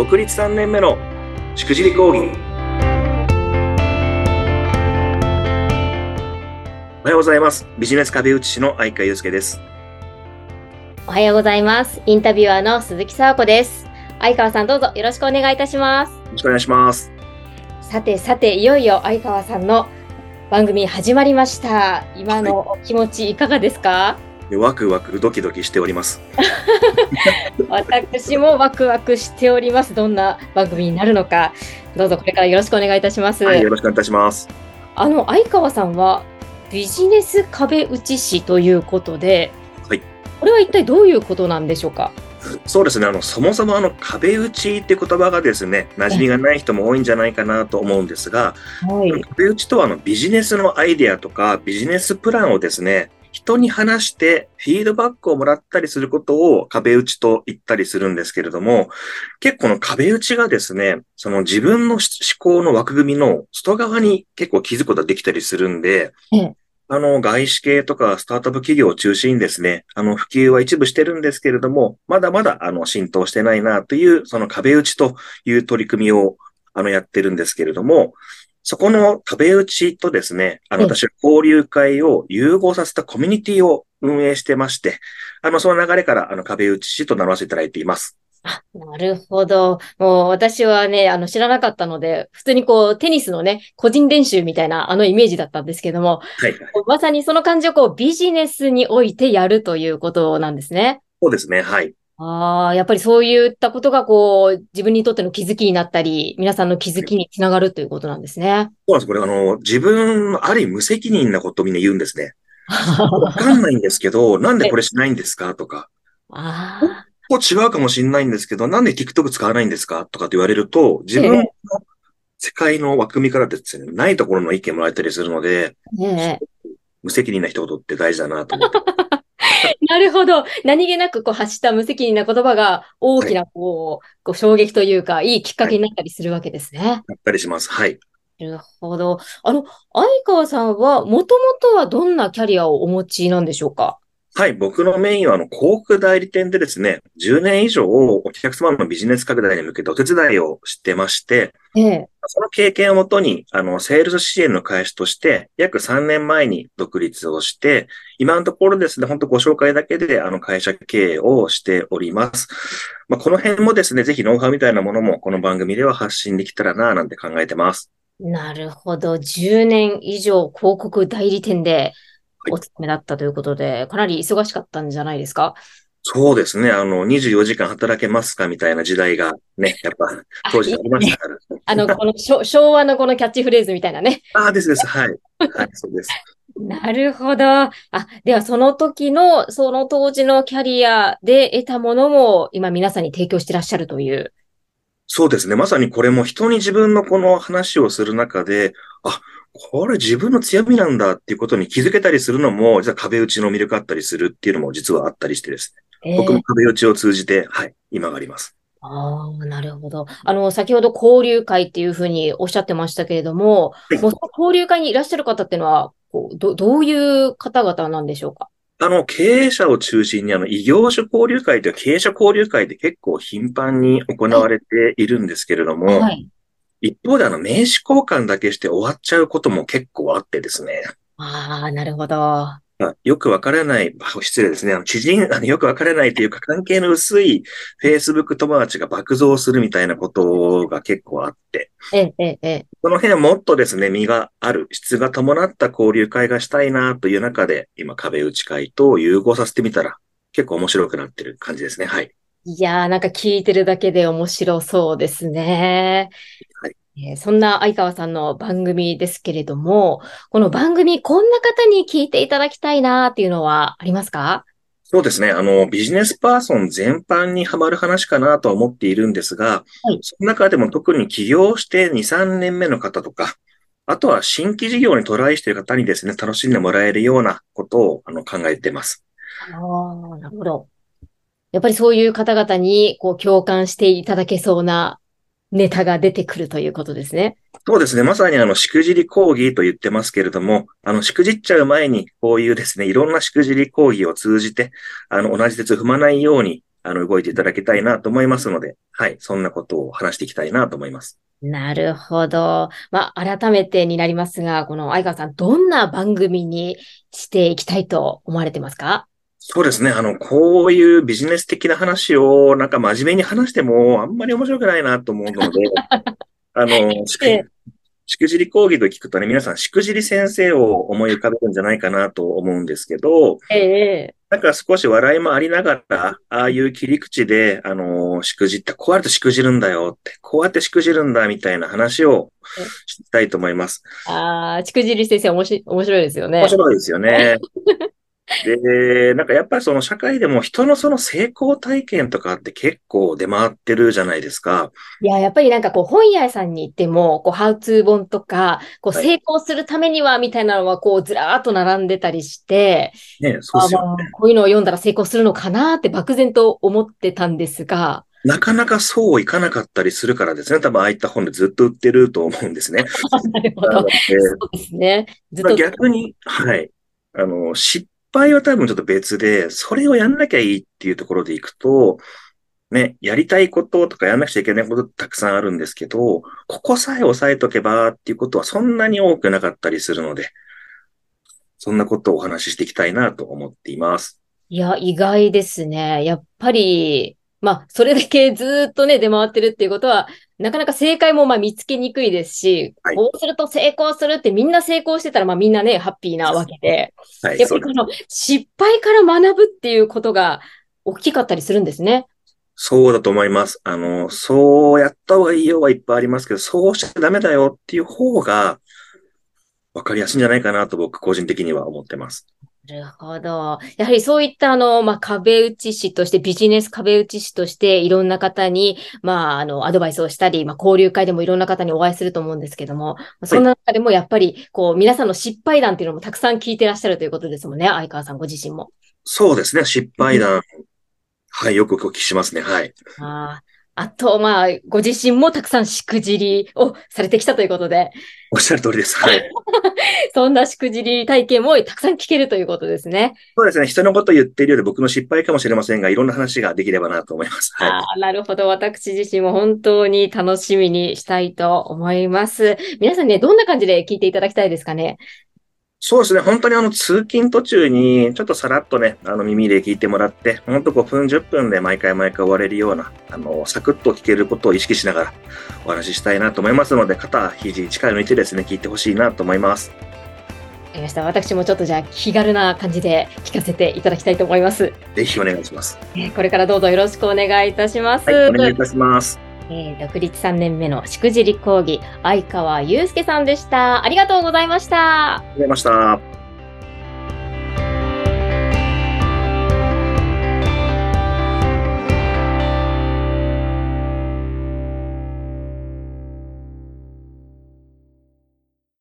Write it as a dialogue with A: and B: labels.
A: 独立3年目のしくじり講義。おはようございます。ビジネス壁打ち師の相川祐介です。
B: おはようございます。インタビュアーの鈴木沙子です。相川さんどうぞよろしくお願いいたします。
A: よろしくお願いします。
B: さてさて、いよいよ相川さんの番組始まりました。今のお気持ちいかがですか、
A: ワクワクドキドキしております。
B: 私もワクワクしております。どんな番組になるのか。どうぞこれからよろしくお願いいたします。
A: はい、よろしくお願いいたします。
B: あの、相川さんはビジネス壁打ち師ということで、
A: はい。
B: これは一体どういうことなんでしょうか？
A: そうですね。あの、そもそもあの、壁打ちって言葉がですね、馴染みがない人も多いんじゃないかなと思うんですが、
B: はい。
A: 壁打ちとはあの、ビジネスのアイデアとか、ビジネスプランをですね、人に話してフィードバックをもらったりすることを壁打ちと言ったりするんですけれども、結構この壁打ちがですね、その自分の思考の枠組みの外側に結構気づくことができたりするんで、
B: ええ。
A: あの、外資系とかスタートアップ企業を中心にですね、あの、普及は一部してるんですけれども、まだまだ、あの、浸透してないなという、その壁打ちという取り組みを、あの、やってるんですけれども、そこの壁打ちとですね、あの、
B: ええ
A: 私は交流会を融合させたコミュニティを運営してまして、あの、その流れから、あの、壁打ち師と名乗らせていただいています。
B: あ、なるほど。もう私はね、あの知らなかったので、普通にこうテニスのね、個人練習みたいなあのイメージだったんですけども、
A: はい。
B: まさにその感じをこうビジネスにおいてやるということなんですね。
A: そうですね、はい。
B: ああ、やっぱりそういったことがこう自分にとっての気づきになったり、皆さんの気づきにつながるということなんですね。
A: そうなんです。これ、あの、自分、ある意味無責任なことをみんな言うんですね。わかんないんですけど、なんでこれしないんですか？とか。
B: あ
A: こう違うかもしれないんですけど、なんで TikTok 使わないんですか？とかって言われると、自分の世界の枠組みからですね、ないところの意見もらえたりするので、
B: あ、ね
A: 無責任な一言って大事だなと思って。
B: え。なるほど。何気なくこう発した無責任な言葉が大きなこう、こう衝撃というか、いいきっかけになったりするわけですね。
A: やったりします。はい。
B: なるほど。あの、相川さんは、もともとはどんなキャリアをお持ちなんでしょうか？
A: はい。僕のメインは、あの、広告代理店でですね、10年以上お客様のビジネス拡大に向けてお手伝いをしてまして、
B: ええ。
A: その経験をもとに、あの、セールス支援の開始として、約3年前に独立をして、今のところですね、本当ご紹介だけで、あの、会社経営をしております。まあ、この辺もですね、ぜひノウハウみたいなものも、この番組では発信できたらな、なんて考えてます。
B: なるほど。10年以上広告代理店で
A: はい
B: お勤めだったということで、かなり忙しかったんじゃないですか？
A: そうですね、あの、24時間働けますかみたいな時代がね、やっぱ、当時ありましたから。
B: あの、この昭 昭和のこのキャッチフレーズみたいなね。
A: ああ、ですです。はい。はい、そうです。
B: なるほど。あ、ではその時の、その当時のキャリアで得たものも今皆さんに提供してらっしゃるという。
A: そうですね。まさにこれも人に自分のこの話をする中で、あ、これ自分の強みなんだっていうことに気づけたりするのも、実は壁打ちの魅力あったりするっていうのも実はあったりしてですね。
B: え
A: 僕も壁打ちを通じて、はい、今があります。
B: ああ、なるほど。あの、先ほど交流会っていうふうにおっしゃってましたけれども、
A: はい
B: も交流会にいらっしゃる方っていうのは、こうど、どういう方々なんでしょうか？
A: あの、経営者を中心に、あの、異業種交流会という経営者交流会で結構頻繁に行われているんですけれども、
B: はい。
A: 一方であの、名刺交換だけして終わっちゃうことも結構あってですね。
B: ああ、なるほど。
A: まあよくわからない、あ失礼ですね。あの知人、あのよくわからないというか関係の薄い Facebook 友達が爆増するみたいなことが結構あって、
B: ええ、ええ、ええ。
A: その辺はもっとですね、身がある、質が伴った交流会がしたいなという中で、今壁打ち会と融合させてみたら、結構面白くなってる感じですね。はい。
B: いやー、なんか聞いてるだけで面白そうですね。
A: はい
B: えーそんな相川さんの番組ですけれども、この番組、こんな方に聞いていただきたいなっていうのはありますか？
A: そうですね。あの、ビジネスパーソン全般にハマる話かなとは思っているんですが、
B: はい
A: その中でも特に起業して2、3年目の方とか、あとは新規事業にトライしている方にですね、楽しんでもらえるようなことをあの考えています。
B: ああ、なるほど。やっぱりそういう方々にこう共感していただけそうなネタが出てくるということですね。
A: そうですね。まさにあの、しくじり講義と言ってますけれども、あの、しくじっちゃう前に、こういうですね、いろんなしくじり講義を通じて、あの、同じ鉄踏まないように、あの、動いていただきたいなと思いますので、はい、そんなことを話していきたいなと思います。
B: なるほど。まあ、改めてになりますが、この相川さん、どんな番組にしていきたいと思われてますか？
A: そうですね。あの、こういうビジネス的な話を、なんか真面目に話しても、あんまり面白くないなと思うので、あの、しくじり講義と聞くとね、皆さん、しくじり先生を思い浮かべるんじゃないかなと思うんですけど、
B: ええ
A: なんか少し笑いもありながら、ああいう切り口で、あのしくじった、こうやってしくじるんだよって、こうやってしくじるんだみたいな話をしたいと思います。
B: ああ、しくじり先生面白いですよね。
A: 面白いですよね。で、なんかやっぱりその社会でも人のその成功体験とかって結構出回ってるじゃないですか。
B: いや、やっぱりなんかこう本屋さんに行っても、こうハウツー本とか、こう成功するためにはみたいなのはこうずらーっと並んでたりして、
A: ね、そうですよ
B: ね。こういうのを読んだら成功するのかなって漠然と思ってたんですが、
A: なかなかそういかなかったりするからですね。多分ああいった本でずっと売ってると思うんですね。
B: なるほど。そうですね。
A: ずっと。逆に、はい。あの、失敗は多分ちょっと別で、それをやんなきゃいいっていうところでいくと、ね、やりたいこととかやんなくちゃいけないことたくさんあるんですけど、ここさえ押さえとけばっていうことはそんなに多くなかったりするので、そんなことをお話ししていきたいなと思っています。
B: いや、意外ですね。やっぱり、まあ、それだけずっとね、出回ってるっていうことは、なかなか正解もまあ見つけにくいですし、はい、こうすると成功するってみんな成功してたら、まあみんなね、ハッピーなわけで、はい、やっぱりこの失敗から学ぶっていうことが大きかったりするんですね。
A: そうだと思います。あの、そうやった方がいいよはいっぱいありますけど、そうしちゃダメだよっていう方が、わかりやすいんじゃないかなと僕個人的には思ってます。
B: なるほど。やはりそういったあの、まあ、壁打ち師として、ビジネス壁打ち師として、いろんな方に、まあ、あの、アドバイスをしたり、まあ、交流会でもいろんな方にお会いすると思うんですけども、そんな中でもやっぱり、こう、皆さんの失敗談っていうのもたくさん聞いてらっしゃるということですもんね、相川さんご自身も。
A: そうですね、失敗談。はい、よくお聞きしますね、はい。
B: ああと、まあ、ご自身もたくさんしくじりをされてきたということで。
A: おっしゃる通りです。はい。
B: そんなしくじり体験もたくさん聞けるということですね。
A: そうですね。人のこと言っているより僕の失敗かもしれませんが、いろんな話ができればなと思います。
B: はい。あなるほど。私自身も本当に楽しみにしたいと思います。皆さんね、どんな感じで聞いていただきたいですかね？
A: そうですね。本当にあの、通勤途中に、ちょっとさらっとね、あの、耳で聞いてもらって、ほんと5分、10分で毎回毎回終われるような、あの、サクッと聞けることを意識しながらお話ししたいなと思いますので、肩、肘、力抜いてですね、聞いてほしいなと思います。わ
B: かりました。私もちょっとじゃあ気軽な感じで聞かせていただきたいと思います。
A: ぜひお願いします。
B: これからどうぞよろしくお願いいたします。
A: はい、お願いいたします。
B: えー、独立3年目のしくじり講義、相川祐介さんでした。ありがとうございました。
A: ありがとうございました。